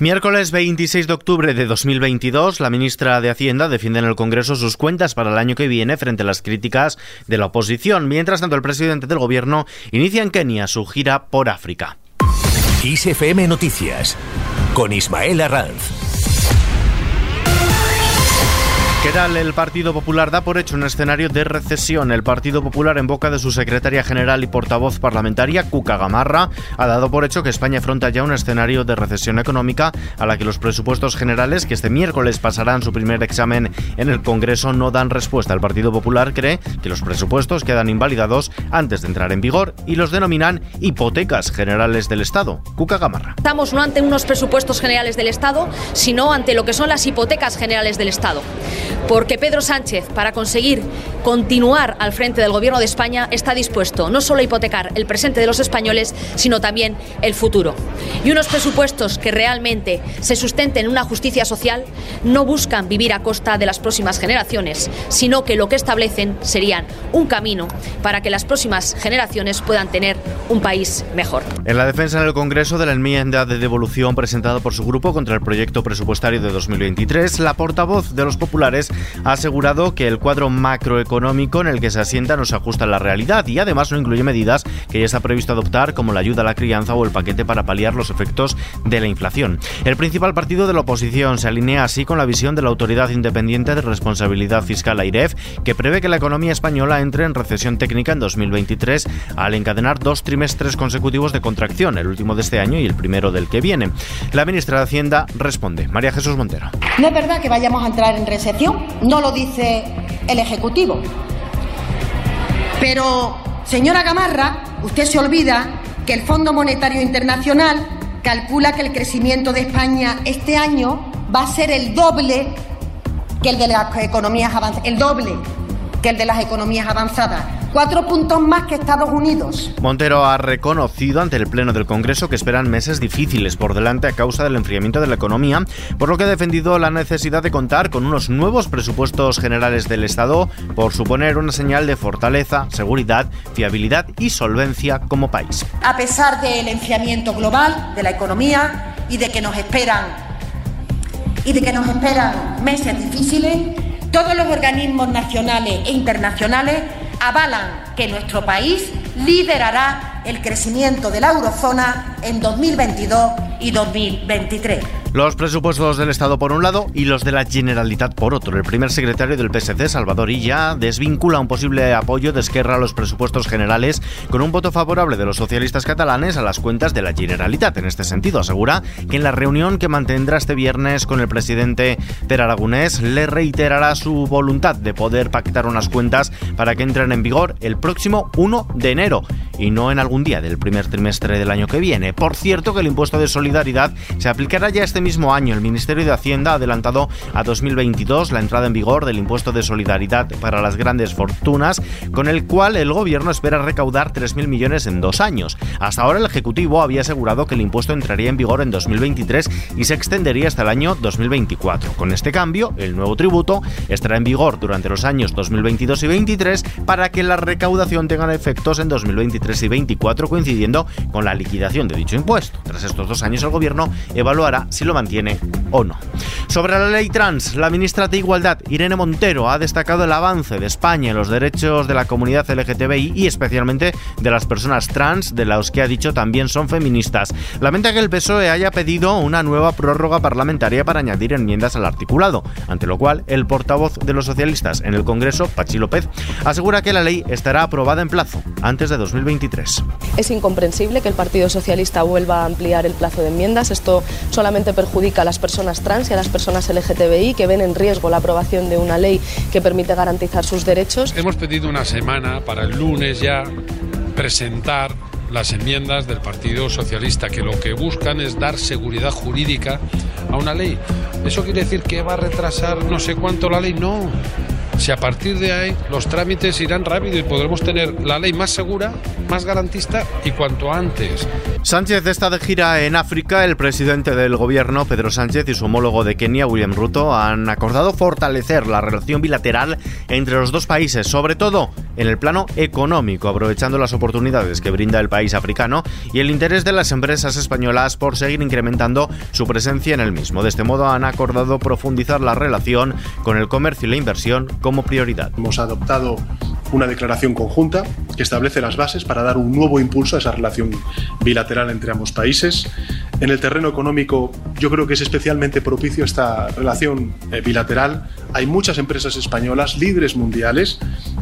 Miércoles 26 de octubre de 2022, la ministra de Hacienda defiende en el Congreso sus cuentas para el año que viene frente a las críticas de la oposición. Mientras tanto, el presidente del gobierno inicia en Kenia su gira por África. ISFM Noticias con Ismael Arranz. El Partido Popular da por hecho un escenario de recesión. El Partido Popular, en boca de su secretaria general y portavoz parlamentaria, Cuca Gamarra, ha dado por hecho que España afronta ya un escenario de recesión económica a la que los presupuestos generales, que este miércoles pasarán su primer examen en el Congreso, no dan respuesta. El Partido Popular cree que los presupuestos quedan invalidados antes de entrar en vigor y los denominan hipotecas generales del Estado. Cuca Gamarra. Estamos no ante unos presupuestos generales del Estado, sino ante lo que son las hipotecas generales del Estado porque Pedro Sánchez, para conseguir continuar al frente del Gobierno de España, está dispuesto no solo a hipotecar el presente de los españoles, sino también el futuro. Y unos presupuestos que realmente se sustenten en una justicia social no buscan vivir a costa de las próximas generaciones, sino que lo que establecen serían un camino para que las próximas generaciones puedan tener un país mejor. En la defensa en el Congreso de la enmienda de devolución presentada por su grupo contra el proyecto presupuestario de 2023, la portavoz de los populares ha asegurado que el cuadro macroeconómico en el que se asienta no se ajusta a la realidad y además no incluye medidas que ya está previsto adoptar como la ayuda a la crianza o el paquete para paliar los efectos de la inflación. El principal partido de la oposición se alinea así con la visión de la Autoridad Independiente de Responsabilidad Fiscal AIREF, que prevé que la economía española entre en recesión técnica en 2023 al encadenar dos trimestres consecutivos de contracción, el último de este año y el primero del que viene. La ministra de Hacienda responde. María Jesús Montero. No es verdad que vayamos a entrar en recesión no lo dice el Ejecutivo. Pero, señora Gamarra, usted se olvida que el Fondo Monetario Internacional calcula que el crecimiento de España este año va a ser el doble que el de las economías avanzadas, el doble que el de las economías avanzadas cuatro puntos más que Estados Unidos. Montero ha reconocido ante el Pleno del Congreso que esperan meses difíciles por delante a causa del enfriamiento de la economía, por lo que ha defendido la necesidad de contar con unos nuevos presupuestos generales del Estado por suponer una señal de fortaleza, seguridad, fiabilidad y solvencia como país. A pesar del enfriamiento global de la economía y de que nos esperan y de que nos esperan meses difíciles, todos los organismos nacionales e internacionales avalan que nuestro país liderará el crecimiento de la eurozona en 2022 y 2023. Los presupuestos del Estado por un lado y los de la Generalitat por otro. El primer secretario del PSC, Salvador Illa, desvincula un posible apoyo de Esquerra a los presupuestos generales con un voto favorable de los socialistas catalanes a las cuentas de la Generalitat. En este sentido, asegura que en la reunión que mantendrá este viernes con el presidente Per Aragonés le reiterará su voluntad de poder pactar unas cuentas para que entren en vigor el próximo 1 de enero y no en algún día del primer trimestre del año que viene. Por cierto, que el impuesto de solidaridad se aplicará ya este mismo año, el Ministerio de Hacienda ha adelantado a 2022 la entrada en vigor del impuesto de solidaridad para las grandes fortunas, con el cual el gobierno espera recaudar 3.000 millones en dos años. Hasta ahora el Ejecutivo había asegurado que el impuesto entraría en vigor en 2023 y se extendería hasta el año 2024. Con este cambio, el nuevo tributo estará en vigor durante los años 2022 y 2023 para que la recaudación tenga efectos en 2023 y 2024 coincidiendo con la liquidación de dicho impuesto. Tras estos dos años el gobierno evaluará si lo mantiene o no. Sobre la ley trans, la ministra de Igualdad, Irene Montero, ha destacado el avance de España en los derechos de la comunidad LGTBI y especialmente de las personas trans, de los que ha dicho también son feministas. Lamenta que el PSOE haya pedido una nueva prórroga parlamentaria para añadir enmiendas al articulado, ante lo cual el portavoz de los socialistas en el Congreso, Pachi López, asegura que la ley estará aprobada en plazo, antes de 2023. Es incomprensible que el Partido Socialista vuelva a ampliar el plazo de enmiendas. Esto solamente perjudica a las personas trans y a las personas LGTBI que ven en riesgo la aprobación de una ley que permite garantizar sus derechos. Hemos pedido una semana para el lunes ya presentar las enmiendas del Partido Socialista, que lo que buscan es dar seguridad jurídica a una ley. ¿Eso quiere decir que va a retrasar no sé cuánto la ley? No si a partir de ahí los trámites irán rápido y podremos tener la ley más segura, más garantista y cuanto antes. Sánchez está de gira en África. El presidente del gobierno, Pedro Sánchez, y su homólogo de Kenia, William Ruto, han acordado fortalecer la relación bilateral entre los dos países, sobre todo en el plano económico, aprovechando las oportunidades que brinda el país africano y el interés de las empresas españolas por seguir incrementando su presencia en el mismo. De este modo han acordado profundizar la relación con el comercio y la inversión como prioridad. Hemos adoptado una declaración conjunta que establece las bases para dar un nuevo impulso a esa relación bilateral entre ambos países. En el terreno económico yo creo que es especialmente propicio esta relación eh, bilateral. Hay muchas empresas españolas, líderes mundiales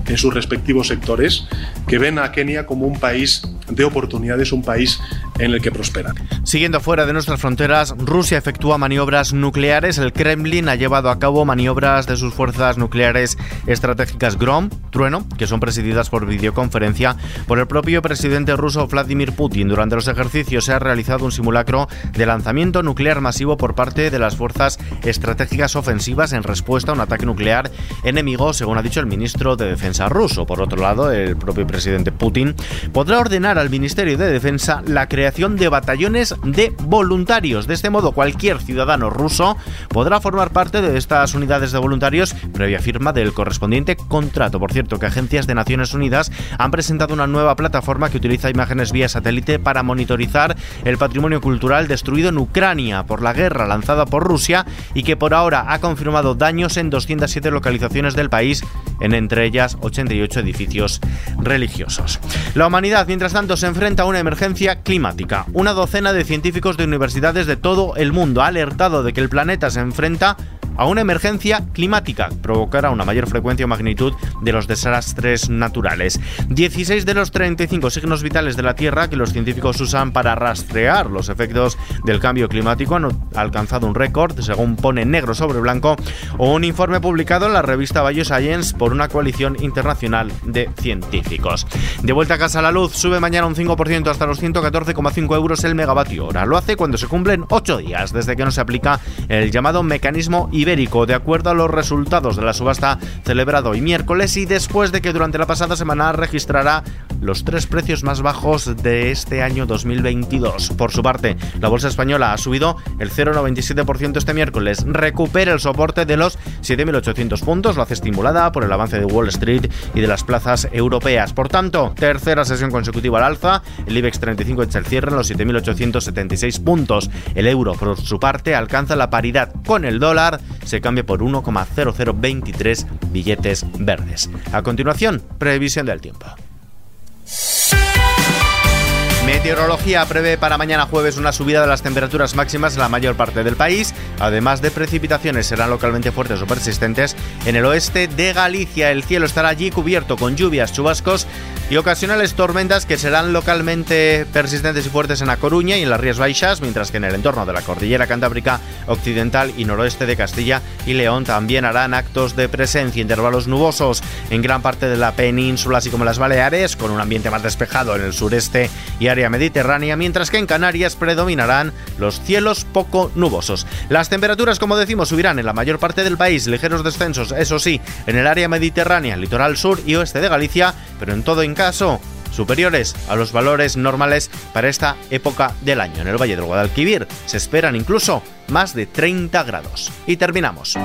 en sus respectivos sectores, que ven a Kenia como un país de oportunidades, un país en el que prosperan. Siguiendo fuera de nuestras fronteras, Rusia efectúa maniobras nucleares. El Kremlin ha llevado a cabo maniobras de sus fuerzas nucleares estratégicas Grom, Trueno, que son presididas por videoconferencia por el propio presidente ruso Vladimir Putin. Durante los ejercicios se ha realizado un simulacro de lanzamiento nuclear masivo por parte de las fuerzas estratégicas ofensivas en respuesta a un ataque nuclear enemigo, según ha dicho el ministro de Defensa ruso. Por otro lado, el propio presidente Putin podrá ordenar al Ministerio de Defensa la creación de batallones de voluntarios. De este modo, cualquier ciudadano ruso podrá formar parte de estas unidades de voluntarios previa firma del correspondiente contrato. Por cierto, que agencias de Naciones Unidas han presentado una nueva plataforma que utiliza imágenes vía satélite para monitorizar el patrimonio cultural destruido en Ucrania por la guerra lanzada por Rusia y que por ahora ha confirmado daños en 207 localizaciones del país, en entre ellas 88 edificios religiosos. La humanidad, mientras tanto, se enfrenta a una emergencia climática. Una docena de científicos de universidades de todo el mundo ha alertado de que el planeta se enfrenta a una emergencia climática, provocará una mayor frecuencia o magnitud de los desastres naturales. 16 de los 35 signos vitales de la Tierra que los científicos usan para rastrear los efectos del cambio climático han alcanzado un récord, según pone negro sobre blanco, un informe publicado en la revista Bioscience por una coalición internacional de científicos. De vuelta a casa la luz, sube mañana un 5% hasta los 114,5 euros el megavatio hora. Lo hace cuando se cumplen 8 días desde que no se aplica el llamado mecanismo de acuerdo a los resultados de la subasta celebrado hoy miércoles y después de que durante la pasada semana registrara los tres precios más bajos de este año 2022. Por su parte, la bolsa española ha subido el 0,97% este miércoles, recupera el soporte de los 7.800 puntos, lo hace estimulada por el avance de Wall Street y de las plazas europeas. Por tanto, tercera sesión consecutiva al alza, el IBEX 35 echa el cierre en los 7.876 puntos. El euro, por su parte, alcanza la paridad con el dólar se cambia por 1,0023 billetes verdes. A continuación, previsión del tiempo. Meteorología prevé para mañana jueves una subida de las temperaturas máximas en la mayor parte del país, además de precipitaciones serán localmente fuertes o persistentes en el oeste de Galicia. El cielo estará allí cubierto con lluvias, chubascos y ocasionales tormentas que serán localmente persistentes y fuertes en La Coruña y en las Rías Baixas, mientras que en el entorno de la cordillera cantábrica occidental y noroeste de Castilla y León también harán actos de presencia, intervalos nubosos en gran parte de la península, así como las Baleares, con un ambiente más despejado en el sureste y área mediterránea, mientras que en Canarias predominarán los cielos poco nubosos. Las temperaturas, como decimos, subirán en la mayor parte del país, ligeros descensos, eso sí, en el área mediterránea, litoral sur y oeste de Galicia, pero en todo en caso superiores a los valores normales para esta época del año. En el Valle del Guadalquivir se esperan incluso más de 30 grados. Y terminamos.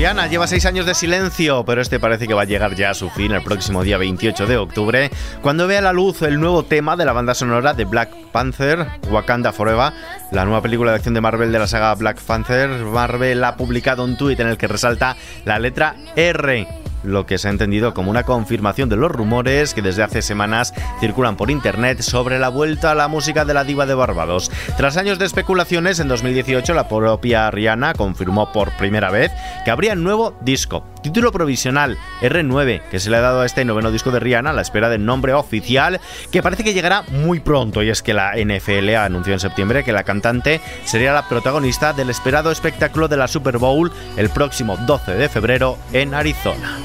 Rihanna lleva seis años de silencio, pero este parece que va a llegar ya a su fin el próximo día 28 de octubre, cuando vea la luz el nuevo tema de la banda sonora de Black Panther, Wakanda Forever, la nueva película de acción de Marvel de la saga Black Panther. Marvel ha publicado un tuit en el que resalta la letra R lo que se ha entendido como una confirmación de los rumores que desde hace semanas circulan por internet sobre la vuelta a la música de la diva de Barbados. Tras años de especulaciones, en 2018 la propia Rihanna confirmó por primera vez que habría nuevo disco. Título provisional R9, que se le ha dado a este noveno disco de Rihanna a la espera del nombre oficial, que parece que llegará muy pronto. Y es que la NFL anunció en septiembre que la cantante sería la protagonista del esperado espectáculo de la Super Bowl el próximo 12 de febrero en Arizona.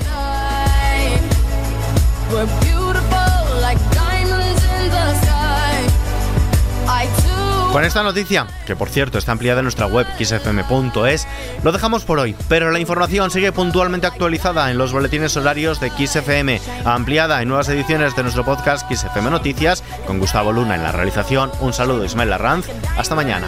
Con esta noticia, que por cierto está ampliada en nuestra web xfm.es, lo dejamos por hoy, pero la información sigue puntualmente actualizada en los boletines horarios de XFM, ampliada en nuevas ediciones de nuestro podcast XFM Noticias, con Gustavo Luna en la realización. Un saludo Ismael Arranz, hasta mañana.